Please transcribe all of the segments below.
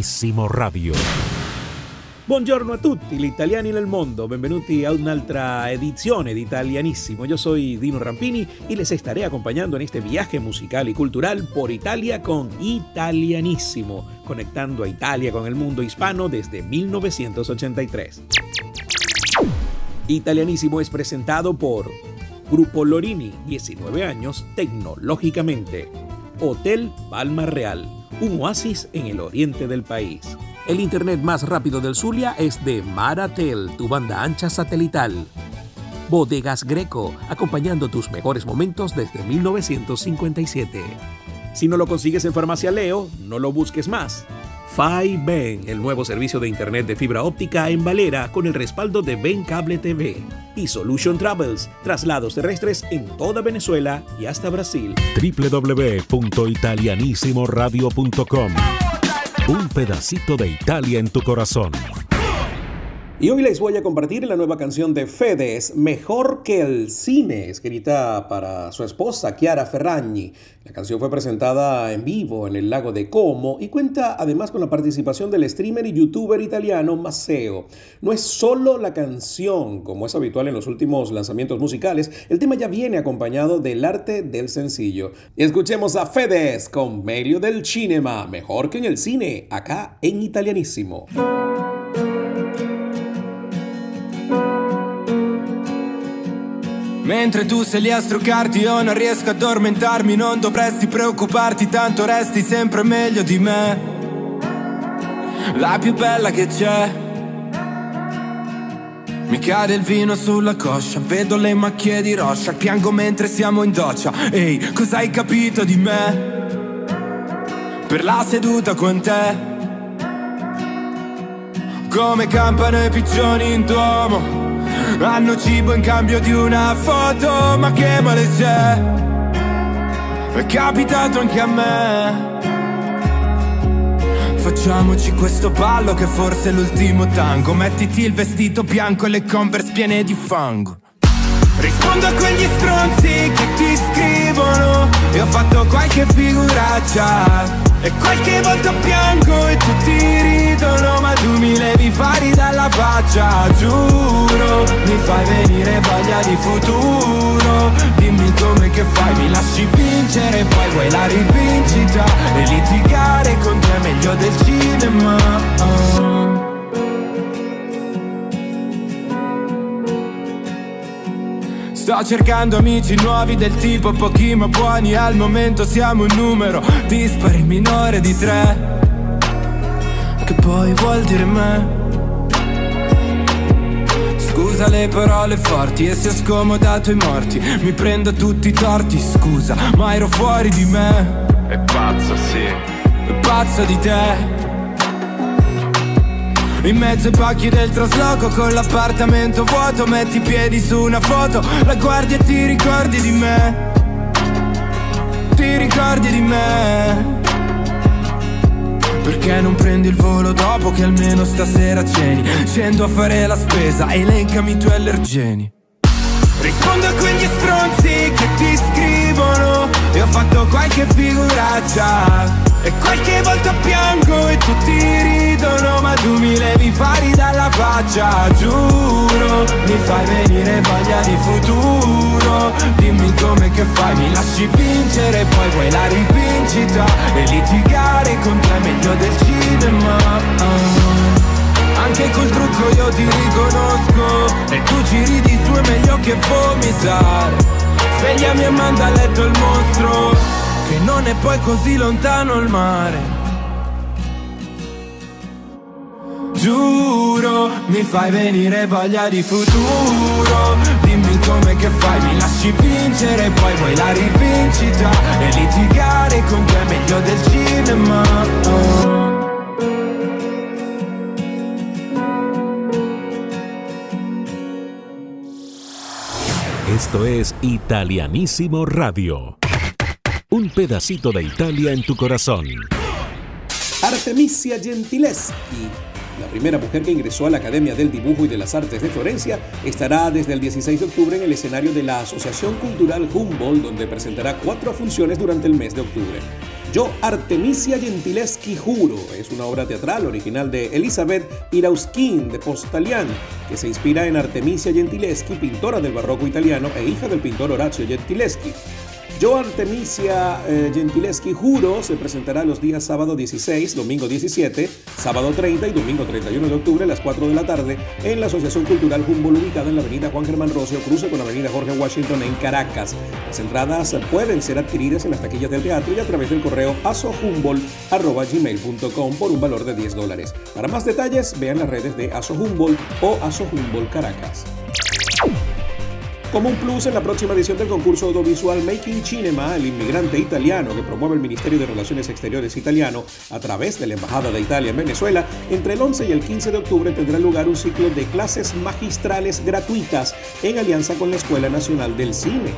Italianissimo Radio. Buongiorno a tutti, gli italiani nel mondo, benvenuti a un'altra edizione di Italianissimo. Yo soy Dino Rampini y les estaré acompañando en este viaje musical y cultural por Italia con Italianissimo, conectando a Italia con el mundo hispano desde 1983. Italianissimo es presentado por Grupo Lorini, 19 años tecnológicamente. Hotel Palma Real, un oasis en el oriente del país. El internet más rápido del Zulia es de Maratel, tu banda ancha satelital. Bodegas Greco, acompañando tus mejores momentos desde 1957. Si no lo consigues en Farmacia Leo, no lo busques más. Ben, el nuevo servicio de internet de fibra óptica en Valera con el respaldo de Ben Cable TV. Y Solution Travels, traslados terrestres en toda Venezuela y hasta Brasil. www.italianissimoradio.com Un pedacito de Italia en tu corazón. Y hoy les voy a compartir la nueva canción de Fedes, Mejor que el cine, escrita para su esposa Chiara Ferragni. La canción fue presentada en vivo en el lago de Como y cuenta además con la participación del streamer y youtuber italiano Maceo. No es solo la canción, como es habitual en los últimos lanzamientos musicales, el tema ya viene acompañado del arte del sencillo. Escuchemos a Fedes con Meglio del Cinema, mejor que en el cine, acá en Italianísimo. Mentre tu sei lì a struccarti io non riesco a addormentarmi Non dovresti preoccuparti tanto resti sempre meglio di me La più bella che c'è mi cade il vino sulla coscia, vedo le macchie di roccia, piango mentre siamo in doccia. Ehi, cosa hai capito di me? Per la seduta con te? come campano i piccioni in duomo. Hanno cibo in cambio di una foto, ma che male c'è? È capitato anche a me. Facciamoci questo ballo che forse è l'ultimo tango. Mettiti il vestito bianco e le converse piene di fango. Rispondo a quegli stronzi che ti scrivono E ho fatto qualche figuraccia e qualche volta piango e tutti ridono Ma tu mi levi fari dalla faccia Giuro, mi fai venire voglia di futuro. Dimmi come che fai, mi lasci vincere Poi vuoi la rivincita. E litigare con te è meglio del cinema. oh. Sto cercando amici nuovi del tipo pochi ma buoni Al momento siamo un numero dispari minore di tre. Che poi vuol dire me? Scusa le parole forti e se ho scomodato i morti. Mi prendo tutti i torti, scusa, ma ero fuori di me. È pazzo, sì. È pazzo di te in mezzo ai pacchi del trasloco con l'appartamento vuoto Metti i piedi su una foto La guardi e ti ricordi di me. Ti ricordi di me. Perché non prendi il volo dopo che almeno stasera ceni? Scendo a fare la spesa, elencami i tuoi allergeni. Rispondo a quegli stronzi che ti scrivono E ho fatto qualche figuraccia e qualche volta piango e tutti ridono Ma tu mi levi fari dalla faccia. Giuro, mi fai venire voglia di futuro. Dimmi come che fai, mi lasci vincere Poi vuoi la rivincita E litigare con te meglio del cinema. Anche col trucco io ti riconosco E tu ci ridi su è meglio che vomitare Svegliami e manda a letto il mostro che non è poi così lontano il mare. Giuro, mi fai venire voglia di futuro Dimmi come che fai, mi lasci vincere Poi vuoi la rivincita E litigare con te è meglio del cinema oh. Esto es Italianísimo Radio. Un pedacito de Italia en tu corazón. Artemisia Gentileschi, la primera mujer que ingresó a la Academia del Dibujo y de las Artes de Florencia, estará desde el 16 de octubre en el escenario de la Asociación Cultural Humboldt, donde presentará cuatro funciones durante el mes de octubre. Yo, Artemisia Gentileschi Juro, es una obra teatral original de Elizabeth Irauskin de Postalian, que se inspira en Artemisia Gentileschi, pintora del barroco italiano e hija del pintor Orazio Gentileschi. Yo Artemisia eh, Gentileschi Juro se presentará los días sábado 16, domingo 17, sábado 30 y domingo 31 de octubre a las 4 de la tarde en la Asociación Cultural Humboldt ubicada en la avenida Juan Germán Rocio, cruce con la avenida Jorge Washington en Caracas. Las entradas pueden ser adquiridas en las taquillas del teatro y a través del correo asohumboldt.gmail.com por un valor de 10 dólares. Para más detalles, vean las redes de Aso Humboldt o Aso Humboldt Caracas. Como un plus en la próxima edición del concurso audiovisual Making Cinema, el inmigrante italiano que promueve el Ministerio de Relaciones Exteriores italiano a través de la Embajada de Italia en Venezuela, entre el 11 y el 15 de octubre tendrá lugar un ciclo de clases magistrales gratuitas en alianza con la Escuela Nacional del Cine.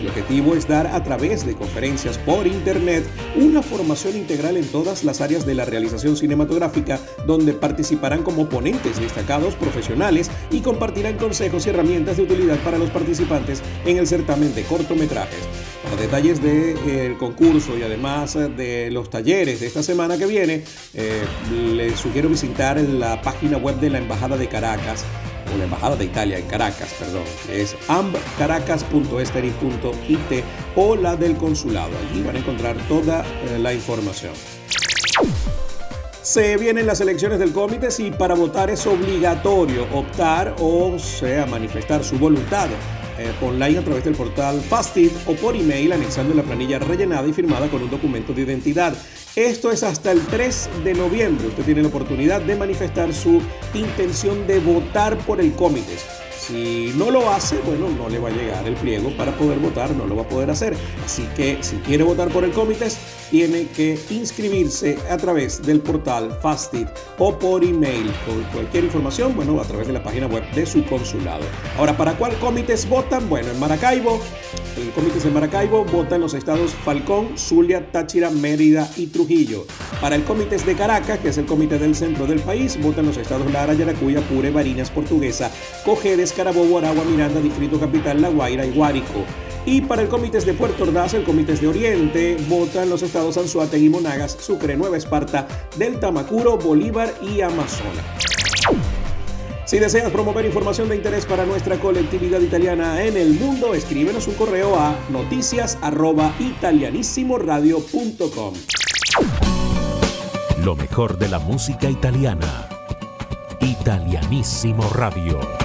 El objetivo es dar a través de conferencias por Internet una formación integral en todas las áreas de la realización cinematográfica donde participarán como ponentes destacados profesionales y compartirán consejos y herramientas de utilidad para los participantes en el certamen de cortometrajes. Para detalles del concurso y además de los talleres de esta semana que viene, eh, les sugiero visitar la página web de la Embajada de Caracas o la Embajada de Italia en Caracas, perdón, es ambcaracas.esteri.it o la del consulado. Allí van a encontrar toda eh, la información. Se vienen las elecciones del comité y para votar es obligatorio optar o sea manifestar su voluntad eh, online a través del portal Fastit o por email anexando la planilla rellenada y firmada con un documento de identidad. Esto es hasta el 3 de noviembre. Usted tiene la oportunidad de manifestar su intención de votar por el comité. Si no lo hace, bueno, no le va a llegar el pliego para poder votar, no lo va a poder hacer. Así que si quiere votar por el Comites, tiene que inscribirse a través del portal Fastit o por email. Con cualquier información, bueno, a través de la página web de su consulado. Ahora, ¿para cuál Comites votan? Bueno, en Maracaibo, el Comites de Maracaibo vota en los estados Falcón, Zulia, Táchira, Mérida y Trujillo. Para el Comites de Caracas, que es el comité del centro del país, votan los estados Lara, Yaracuya, Pure, Barinas, Portuguesa, Cojedes, Carabobo, Aragua, Miranda, Distrito Capital, La Guaira y Guárico. Y para el Comité de Puerto Ordaz, el Comité de Oriente, votan los estados Anzuategui, Monagas, Sucre, Nueva Esparta, Delta, Macuro, Bolívar y Amazonas. Si deseas promover información de interés para nuestra colectividad italiana en el mundo, escríbenos un correo a noticias@italianisimoradio.com. Lo mejor de la música italiana. Italianissimo Radio.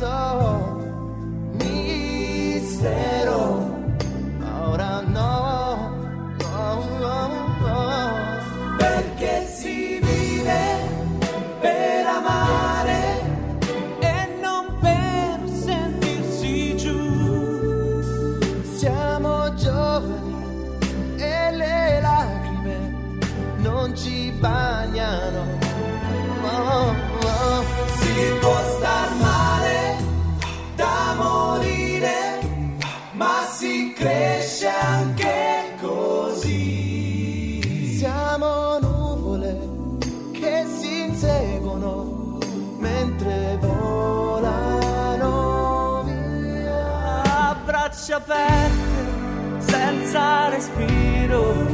Esto es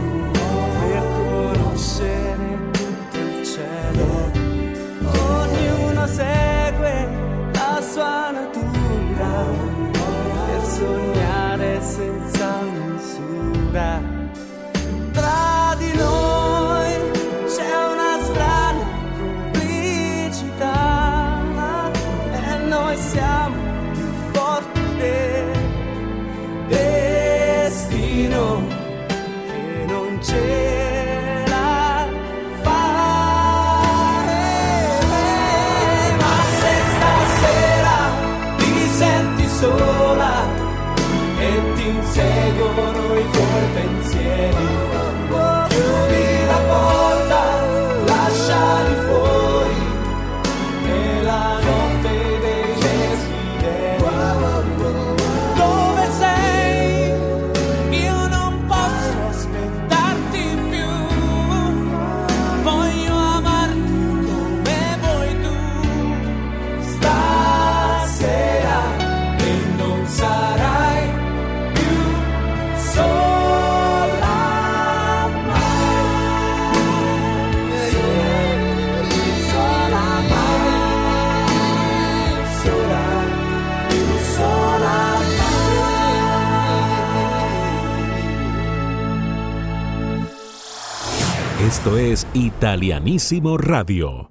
Italianísimo Radio.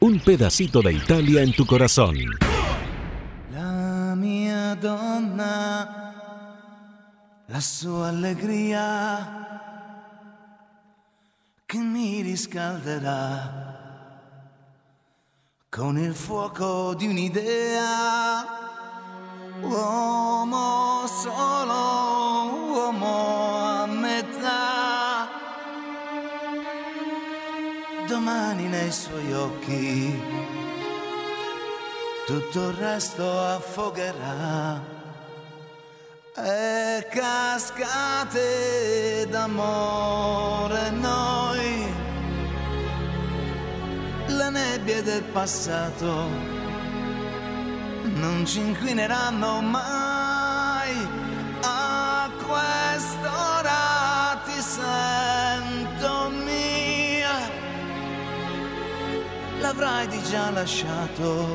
Un pedacito de Italia en tu corazón. La una donna, la sua allegria che mi riscalderà con il fuoco di un'idea. Uomo solo, Domani nei suoi occhi tutto il resto affogherà. E cascate d'amore noi le nebbie del passato non ci inquineranno mai. Lasciato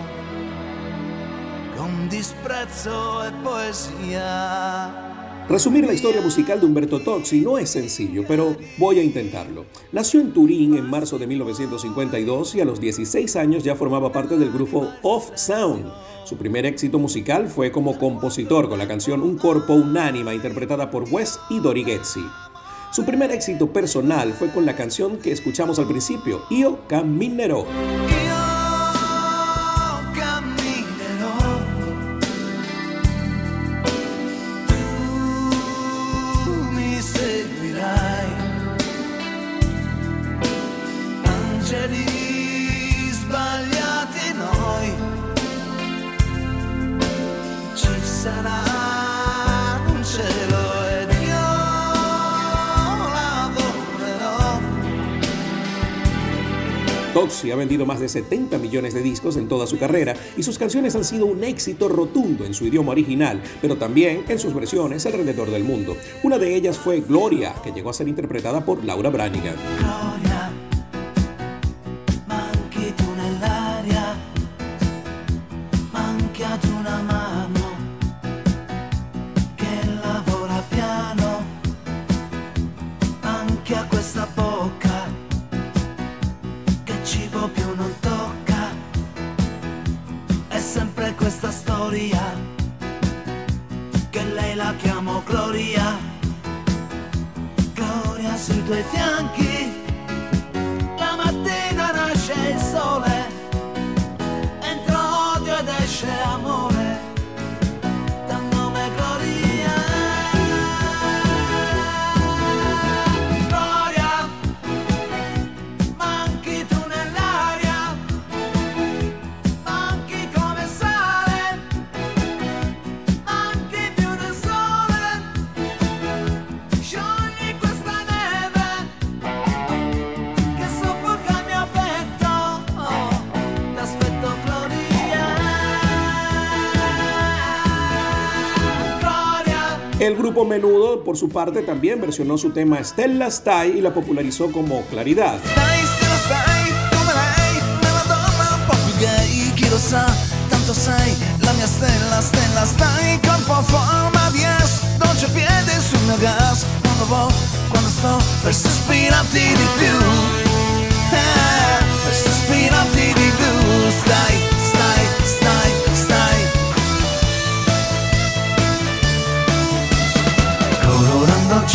con disprezzo e poesia. Resumir la historia musical de Humberto Tozzi no es sencillo, pero voy a intentarlo. Nació en Turín en marzo de 1952 y a los 16 años ya formaba parte del grupo Off Sound. Su primer éxito musical fue como compositor con la canción Un Corpo Unánima interpretada por Wes y Dori Getzi. Su primer éxito personal fue con la canción que escuchamos al principio, Io Camminero. Vendido más de 70 millones de discos en toda su carrera y sus canciones han sido un éxito rotundo en su idioma original, pero también en sus versiones alrededor del mundo. Una de ellas fue Gloria, que llegó a ser interpretada por Laura Branigan. El Menudo, por su parte, también versionó su tema Stella Stai y la popularizó como Claridad.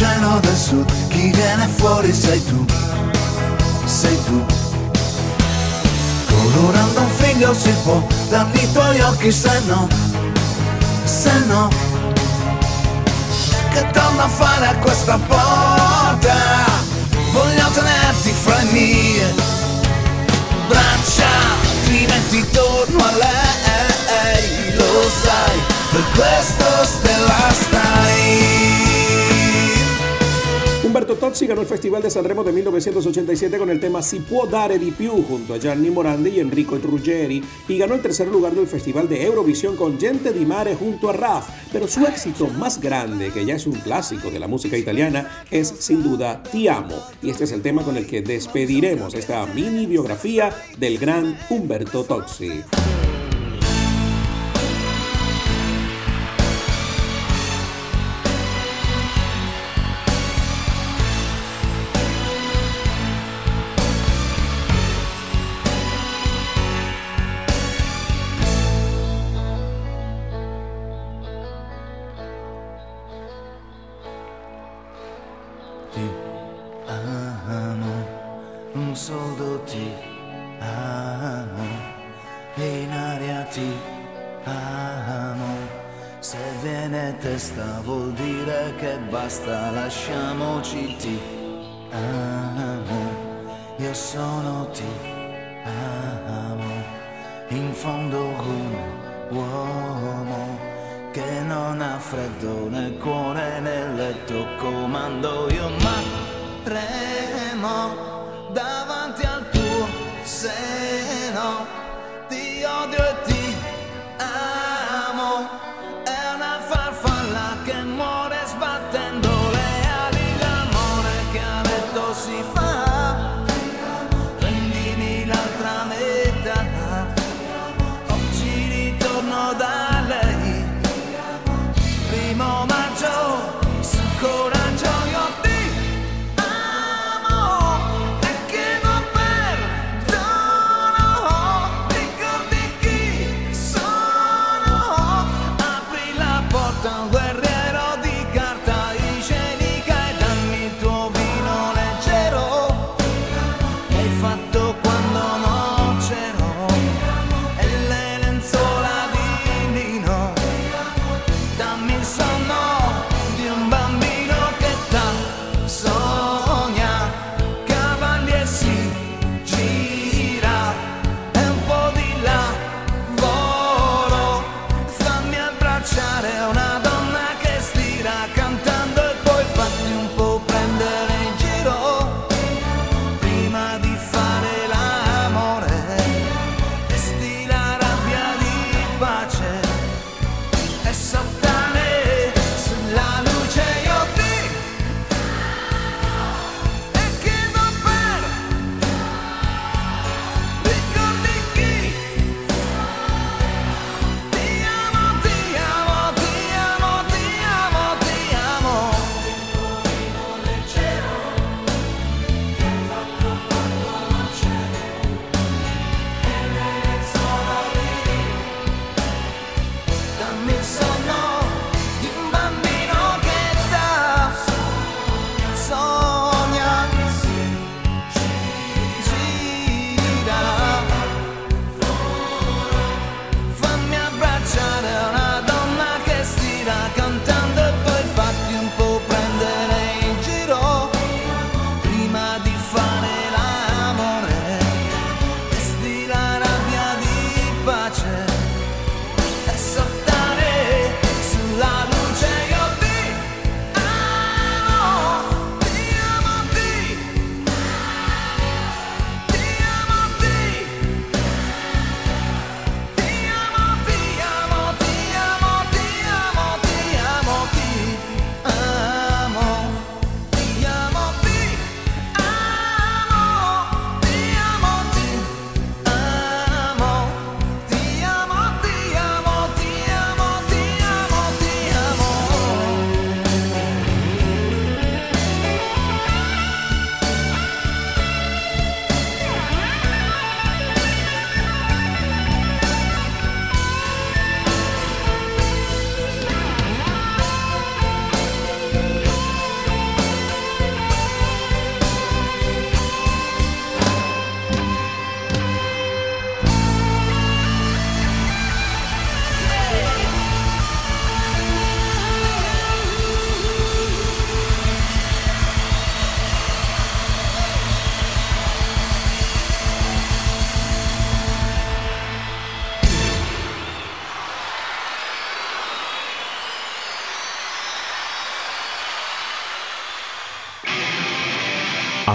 Cielo del sud chi viene fuori sei tu sei tu. Colorando un figlio si può dargli i tuoi occhi se no se no. Che torno a fare a questa porta? Voglio tenerti fra le mie braccia altrimenti torno a lei lo sai per questo stella stai Humberto Tozzi ganó el Festival de Sanremo de 1987 con el tema Si può dare di più junto a Gianni Morandi y Enrico Ruggeri y ganó el tercer lugar del Festival de Eurovisión con Gente di Mare junto a Raf, pero su éxito más grande, que ya es un clásico de la música italiana, es sin duda Ti amo y este es el tema con el que despediremos esta mini biografía del gran Humberto Tozzi.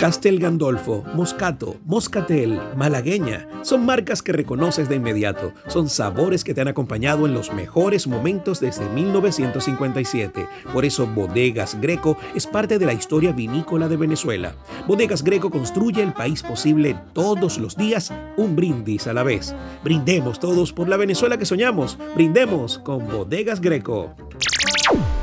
Castel Gandolfo, Moscato, Moscatel, Malagueña. Son marcas que reconoces de inmediato. Son sabores que te han acompañado en los mejores momentos desde 1957. Por eso Bodegas Greco es parte de la historia vinícola de Venezuela. Bodegas Greco construye el país posible todos los días, un brindis a la vez. Brindemos todos por la Venezuela que soñamos. Brindemos con Bodegas Greco.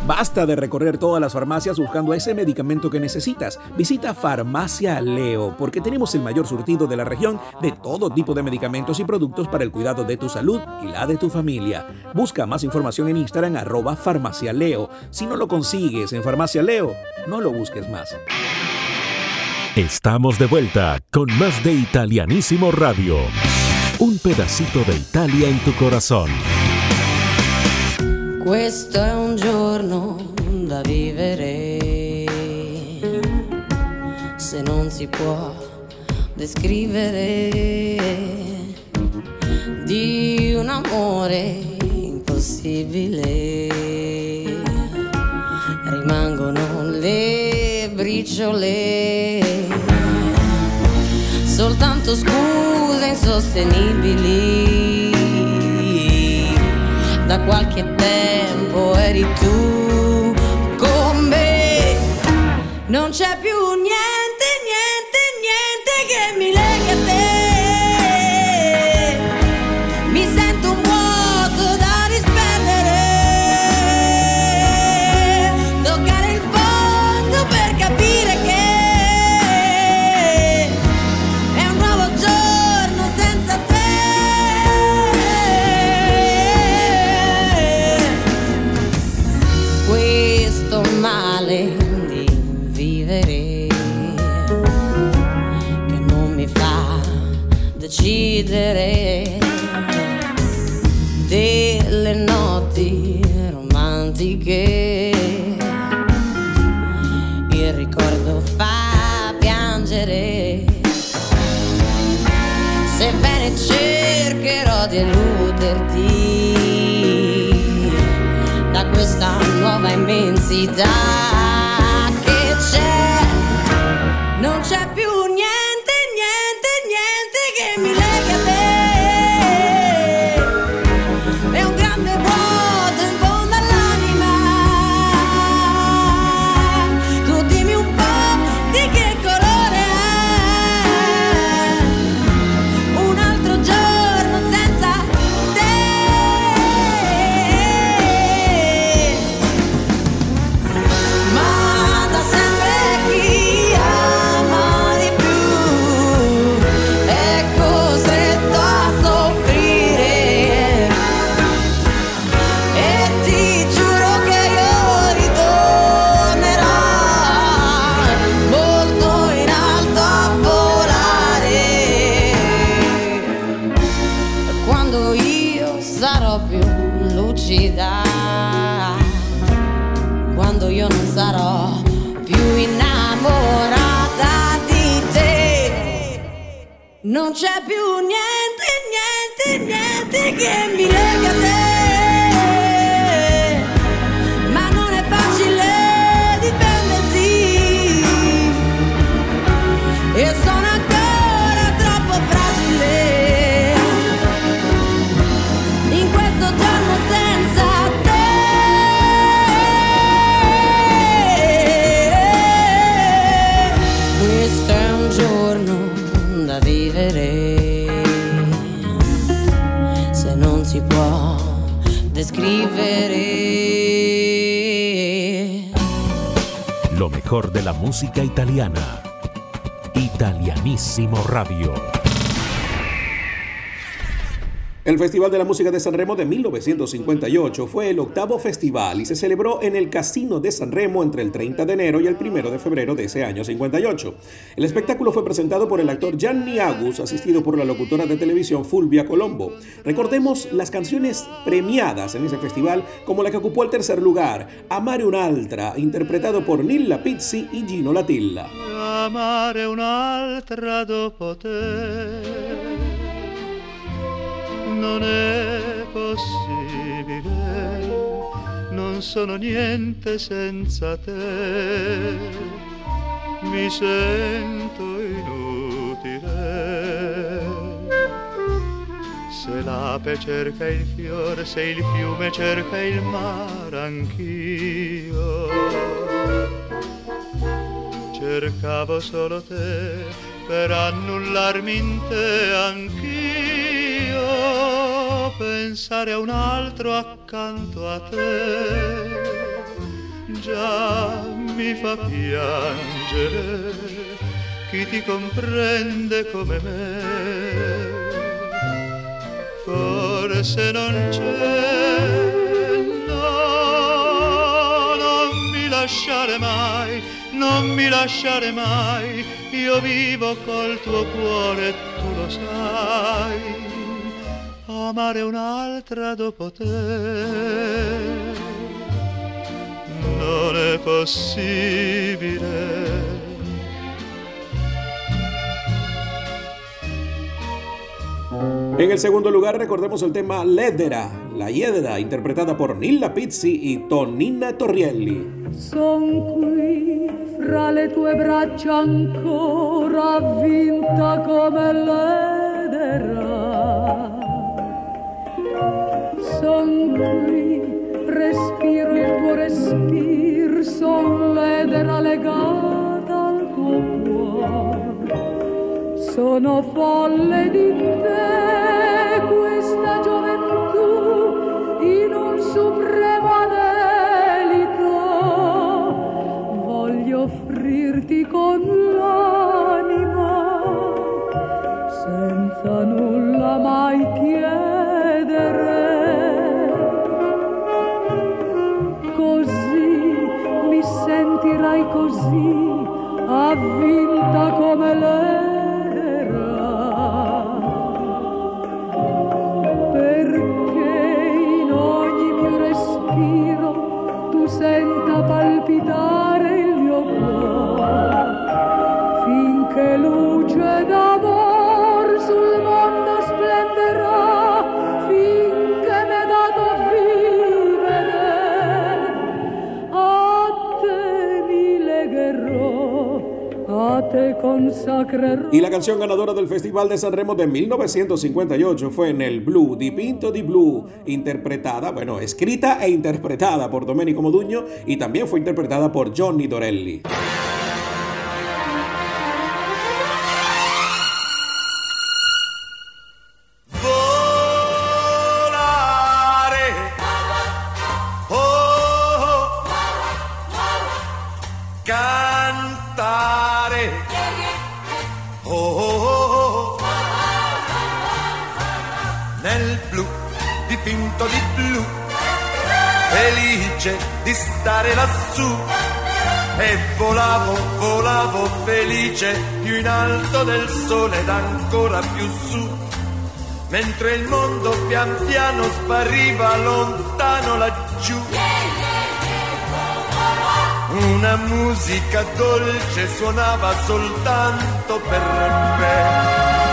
Basta de recorrer todas las farmacias buscando ese medicamento que necesitas. Visita Farmacia Leo porque tenemos el mayor surtido de la región de todo tipo de medicamentos y productos para el cuidado de tu salud y la de tu familia. Busca más información en Instagram arroba Farmacia Leo. Si no lo consigues en Farmacia Leo, no lo busques más. Estamos de vuelta con más de Italianísimo Radio. Un pedacito de Italia en tu corazón. Questo è un giorno da vivere, se non si può descrivere di un amore impossibile. Rimangono le briciole, soltanto scuse insostenibili qualche tempo eri tu con me. Non c'è più niente, decidere delle notti romantiche. Il ricordo fa piangere. Sebbene cercherò di eluderti da questa nuova immensità. quien mejor de la música italiana. Italianísimo Radio. El Festival de la Música de San Remo de 1958 fue el octavo festival y se celebró en el Casino de San Remo entre el 30 de enero y el 1 de febrero de ese año 58. El espectáculo fue presentado por el actor Gianni Agus, asistido por la locutora de televisión Fulvia Colombo. Recordemos las canciones premiadas en ese festival, como la que ocupó el tercer lugar, Amare un'altra, interpretado por Nilla Pizzi y Gino Latilla. Amare un'altra non è possibile, non sono niente senza te, mi sento inutile. Se l'ape cerca il fiore, se il fiume cerca il mare, anch'io. Cercavo solo te per annullarmi in te anch'io pensare a un altro accanto a te. Mi fa piangere chi ti comprende come me. Forse non c'è, no, non mi lasciare mai, non mi lasciare mai, io vivo col tuo cuore, tu lo sai amare un'altra dopo te. Non è possibile. En el segundo lugar recordemos el tema Ledera, la Hiedra, interpretada por Nilla Pizzi y Tonina Torrielli. Son qui fra le tue braccia ancora vinta come l'edera qui, respiro il tuo respiro, son l'edera legata al tuo cuore. Sono folle di te questa gioventù in un supremo anelito. Voglio offrirti con così avvinta come l'era. Y la canción ganadora del Festival de San Remo de 1958 fue en el Blue, Di Pinto di Blue, interpretada, bueno, escrita e interpretada por Domenico Moduño y también fue interpretada por Johnny Dorelli. Più in alto del sole ed ancora più su, mentre il mondo pian piano spariva lontano laggiù. Una musica dolce suonava soltanto per me.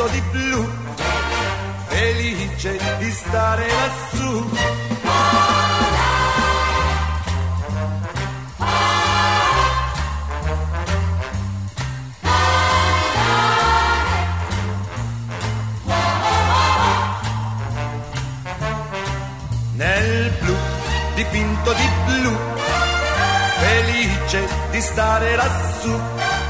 Dipinto di blu, felice di stare lassù. Nel blu, dipinto di blu, felice di stare lassù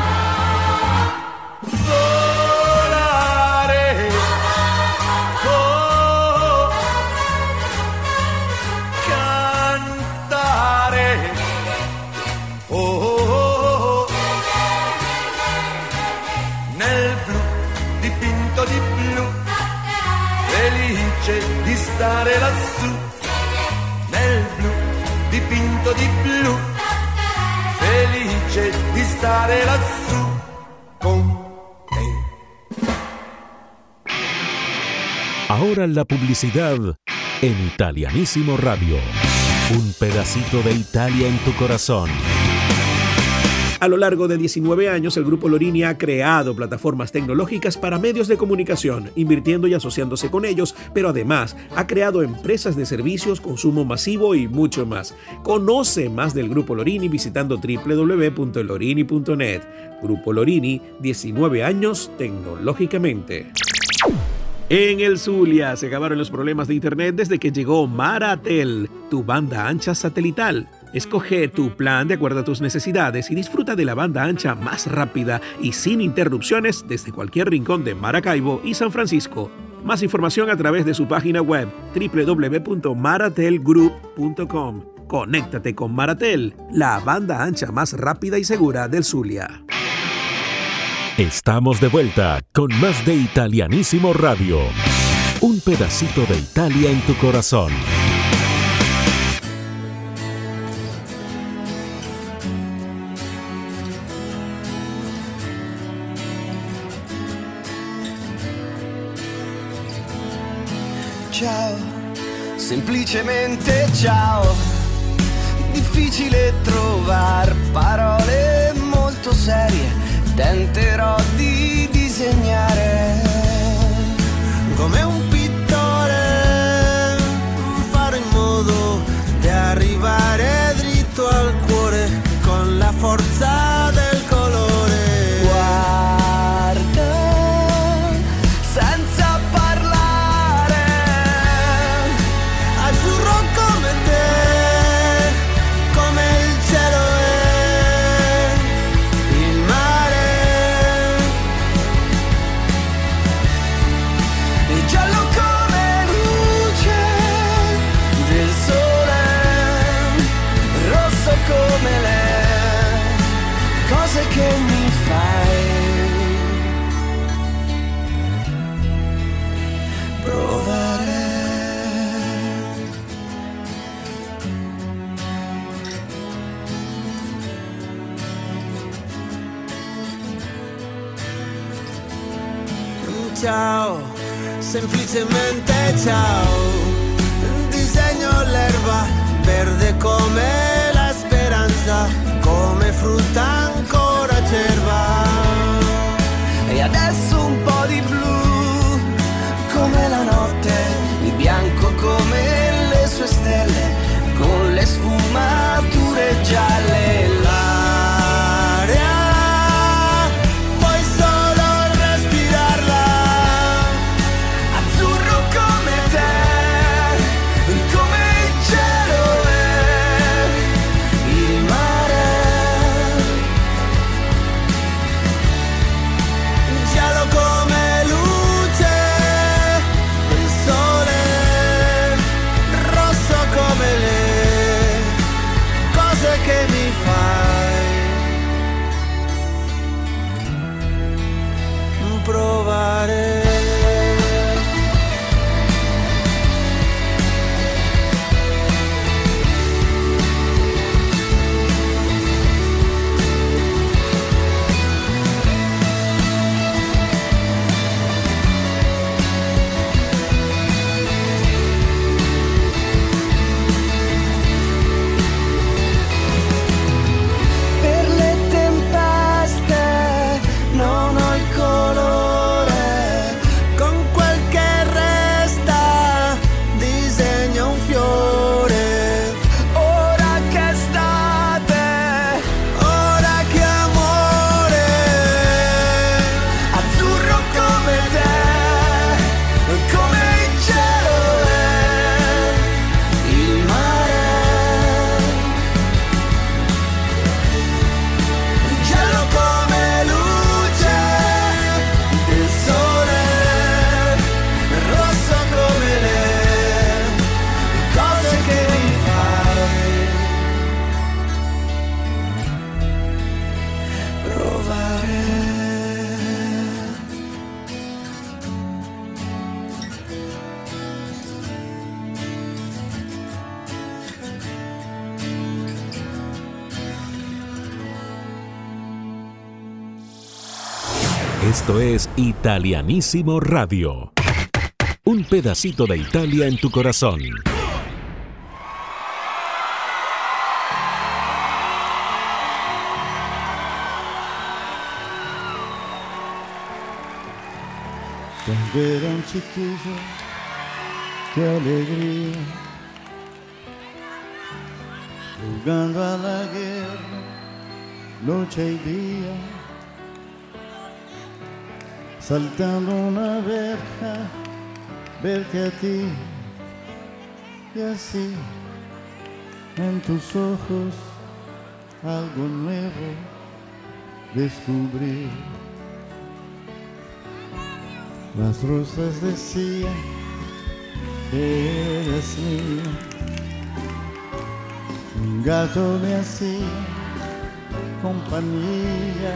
Stare lassù, nel blu, dipinto di blu, felice di stare lassù con te. Ahora la publicidad en Italianísimo Radio. Un pedacito de Italia en tu corazón. A lo largo de 19 años, el Grupo Lorini ha creado plataformas tecnológicas para medios de comunicación, invirtiendo y asociándose con ellos, pero además ha creado empresas de servicios, consumo masivo y mucho más. Conoce más del Grupo Lorini visitando www.lorini.net. Grupo Lorini, 19 años tecnológicamente. En el Zulia se acabaron los problemas de internet desde que llegó Maratel, tu banda ancha satelital. Escoge tu plan de acuerdo a tus necesidades y disfruta de la banda ancha más rápida y sin interrupciones desde cualquier rincón de Maracaibo y San Francisco. Más información a través de su página web www.maratelgroup.com. Conéctate con Maratel, la banda ancha más rápida y segura del Zulia. Estamos de vuelta con más de Italianísimo Radio. Un pedacito de Italia en tu corazón. Semplicemente ciao. Difficile trovare parole molto serie, tenterò di disegnare come un pittore, fare in modo di arrivare dritto al cuore con la forza Ciao, semplicemente ciao. Disegno l'erba verde come la speranza, come frutta ancora cerva. E adesso un po' di blu, come la notte, il bianco come le sue stelle, con le sfumature gialle. Italianísimo Radio. Un pedacito de Italia en tu corazón. Chiquillo, qué alegría, jugando a la guerra, noche y día saltando una verja, verte a ti y así en tus ojos algo nuevo descubrir. Las rosas decían que eres mía. Un gato me hacía compañía.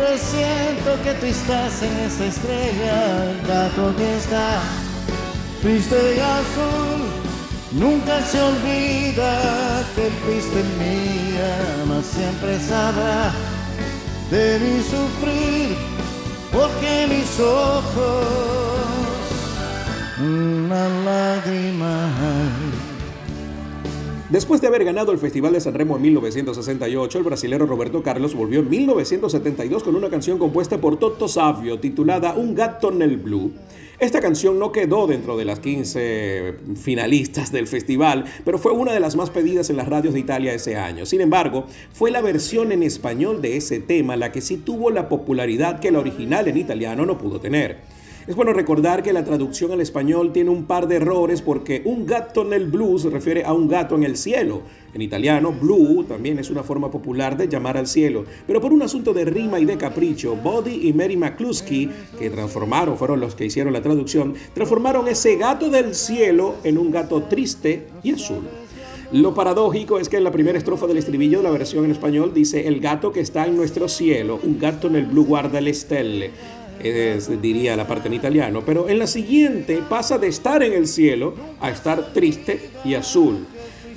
Presiento que tú estás en esta estrella, el gato que está triste y azul. Nunca se olvida que fuiste mía, mas siempre sabrá de mi sufrir porque mis ojos una lágrima Después de haber ganado el Festival de San Remo en 1968, el brasilero Roberto Carlos volvió en 1972 con una canción compuesta por Toto Savio titulada Un gato el blue. Esta canción no quedó dentro de las 15 finalistas del festival, pero fue una de las más pedidas en las radios de Italia ese año. Sin embargo, fue la versión en español de ese tema la que sí tuvo la popularidad que la original en italiano no pudo tener. Es bueno recordar que la traducción al español tiene un par de errores porque un gato en el blues se refiere a un gato en el cielo. En italiano, blue también es una forma popular de llamar al cielo, pero por un asunto de rima y de capricho, Body y Mary McCluskey, que transformaron, fueron los que hicieron la traducción, transformaron ese gato del cielo en un gato triste y azul. Lo paradójico es que en la primera estrofa del estribillo de la versión en español dice el gato que está en nuestro cielo, un gato en el blue guarda le stelle diría la parte en italiano, pero en la siguiente pasa de estar en el cielo a estar triste y azul.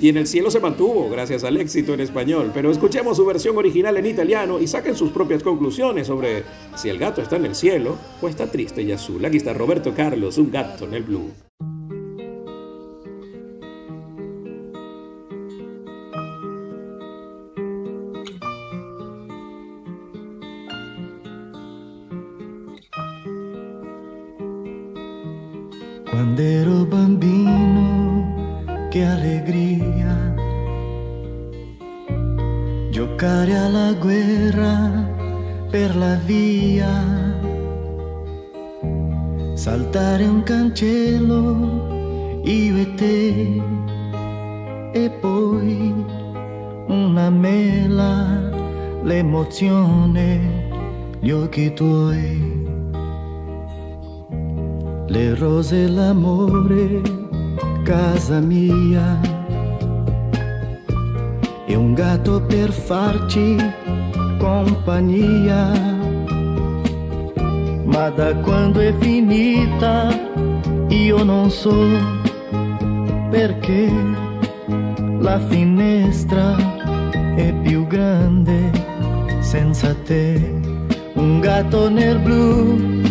Y en el cielo se mantuvo gracias al éxito en español, pero escuchemos su versión original en italiano y saquen sus propias conclusiones sobre si el gato está en el cielo o está triste y azul. Aquí está Roberto Carlos, un gato en el blue. Perché la finestra è più grande senza te. Un gatto nel blu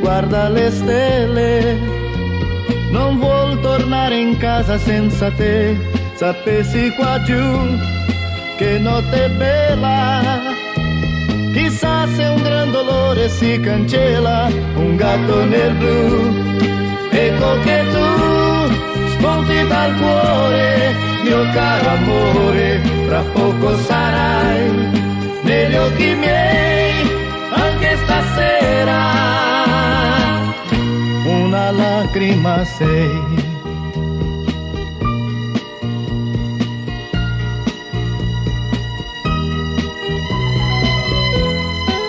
guarda le stelle, non vuol tornare in casa senza te, sapessi qua giù che notte bella, chissà se un gran dolore si cancella, un gatto nel blu, ecco che tu dal cuore, mio caro amore, fra poco sarai negli occhi miei, anche stasera una lacrima sei.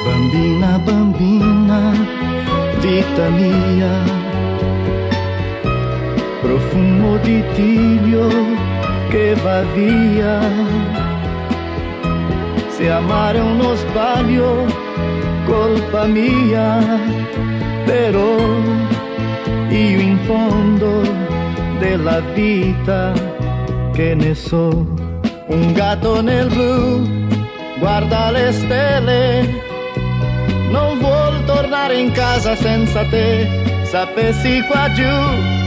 Bambina, bambina, vita mia, profumo di tiglio che va via. Se amare uno sbaglio, colpa mia, però fondo della vita, che ne so, un gatto nel blu guarda le stelle, non vuol tornare in casa senza te, sapessi qua giù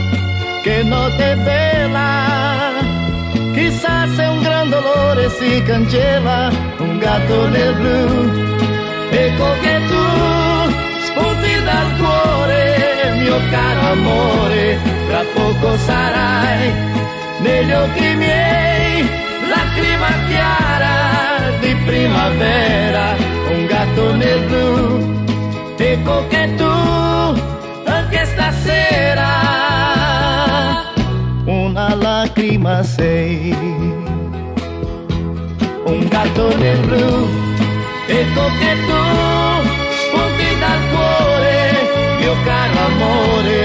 che notte bella, chissà se un gran dolore si cancella, un gatto nel blu, ecco che tu spunti dal cuore, mio caro amore, tra poco sarai negli occhi miei, lacrima chiara di primavera, un gatto nel blu, ecco che tu, anche stasera, lacrima sei, un gatto nel blu, ecco che tu spunti dal cuore, mio caro amore,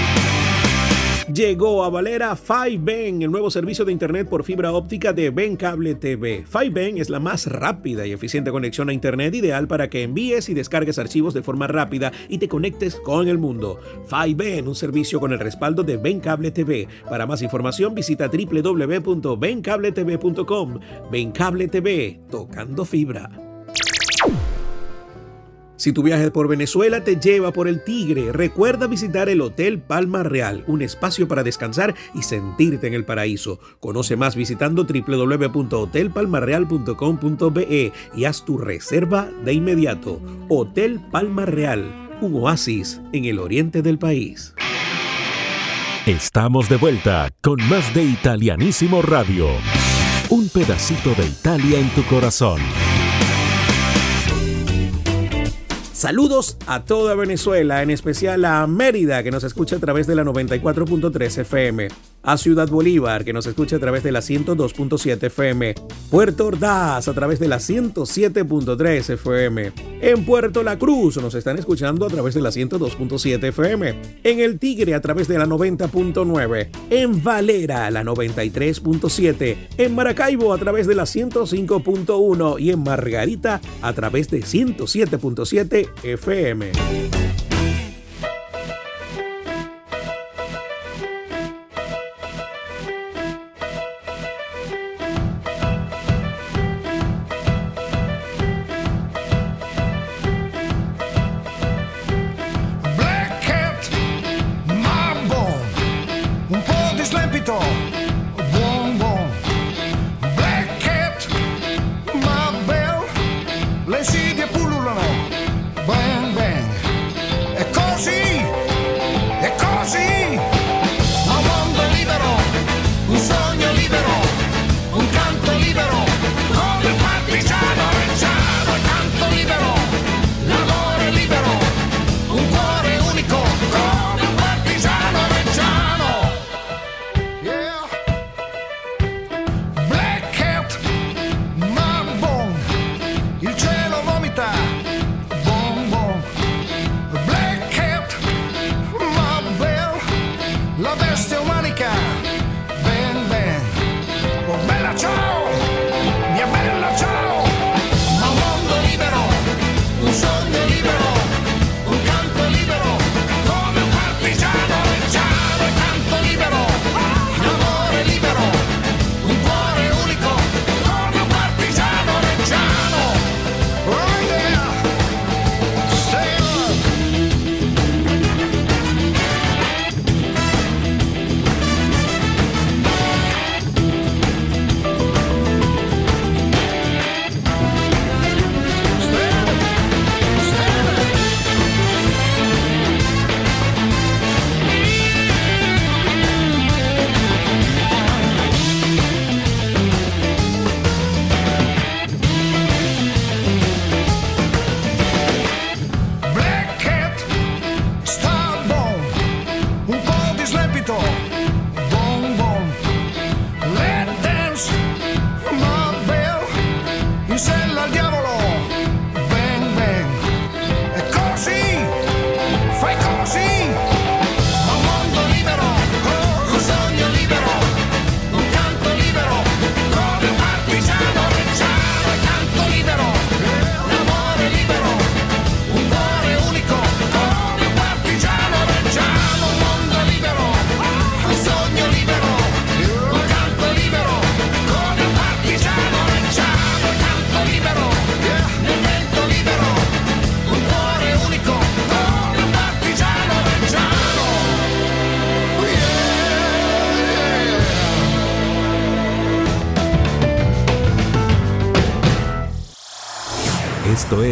Llegó a Valera 5Ben, el nuevo servicio de internet por fibra óptica de Ben Cable TV. 5Ben es la más rápida y eficiente conexión a internet ideal para que envíes y descargues archivos de forma rápida y te conectes con el mundo. 5Ben, un servicio con el respaldo de Ben Cable TV. Para más información visita www.bencabletv.com. Ben Cable TV, tocando fibra. Si tu viaje por Venezuela te lleva por el Tigre, recuerda visitar el Hotel Palma Real, un espacio para descansar y sentirte en el paraíso. Conoce más visitando www.hotelpalmarreal.com.be y haz tu reserva de inmediato. Hotel Palma Real, un oasis en el oriente del país. Estamos de vuelta con más de Italianísimo Radio. Un pedacito de Italia en tu corazón. Saludos a toda Venezuela, en especial a Mérida, que nos escucha a través de la 94.3 FM, a Ciudad Bolívar, que nos escucha a través de la 102.7 FM, Puerto Ordaz a través de la 107.3 FM, en Puerto La Cruz nos están escuchando a través de la 102.7 FM, en El Tigre a través de la 90.9, en Valera la 93.7, en Maracaibo a través de la 105.1 y en Margarita a través de 107.7 FM.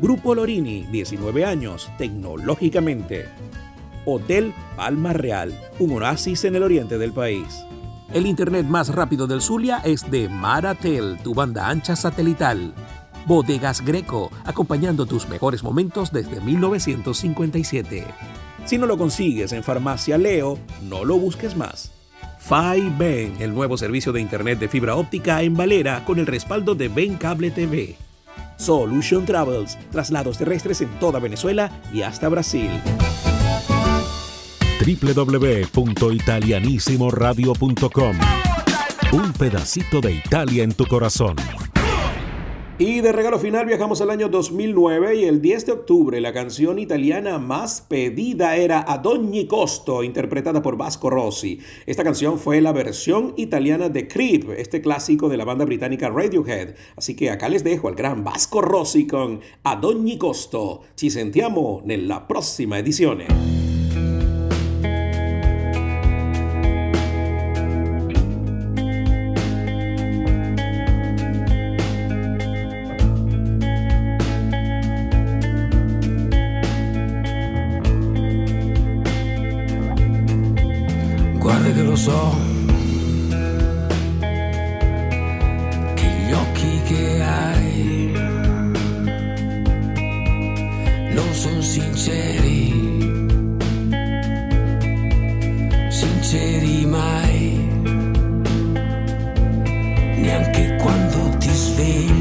Grupo Lorini, 19 años, tecnológicamente. Hotel Palma Real, un oasis en el oriente del país. El internet más rápido del Zulia es de Maratel, tu banda ancha satelital. Bodegas Greco, acompañando tus mejores momentos desde 1957. Si no lo consigues en Farmacia Leo, no lo busques más. Ben, el nuevo servicio de internet de fibra óptica en Valera con el respaldo de Ben Cable TV. Solution Travels, traslados terrestres en toda Venezuela y hasta Brasil. www.italianissimoradio.com Un pedacito de Italia en tu corazón. Y de regalo final viajamos al año 2009 y el 10 de octubre la canción italiana más pedida era Ad ogni costo, interpretada por Vasco Rossi. Esta canción fue la versión italiana de Creep, este clásico de la banda británica Radiohead. Así que acá les dejo al gran Vasco Rossi con Ad ogni costo. Ci sentiamo nella prossima edizione. Guarda che lo so. Che gli occhi che hai non sono sinceri. Sinceri mai. Neanche quando ti svegli.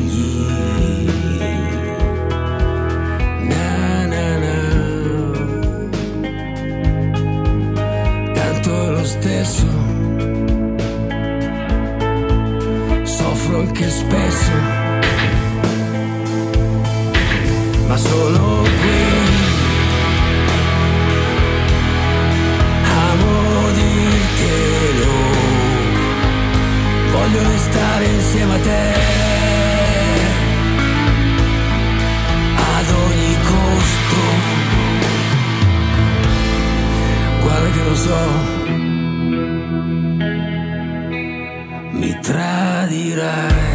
control che spesso, ma solo qui. Amo dirtelo, voglio restare insieme a te. Ad ogni costo, guarda che lo so. I?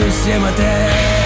You see my te.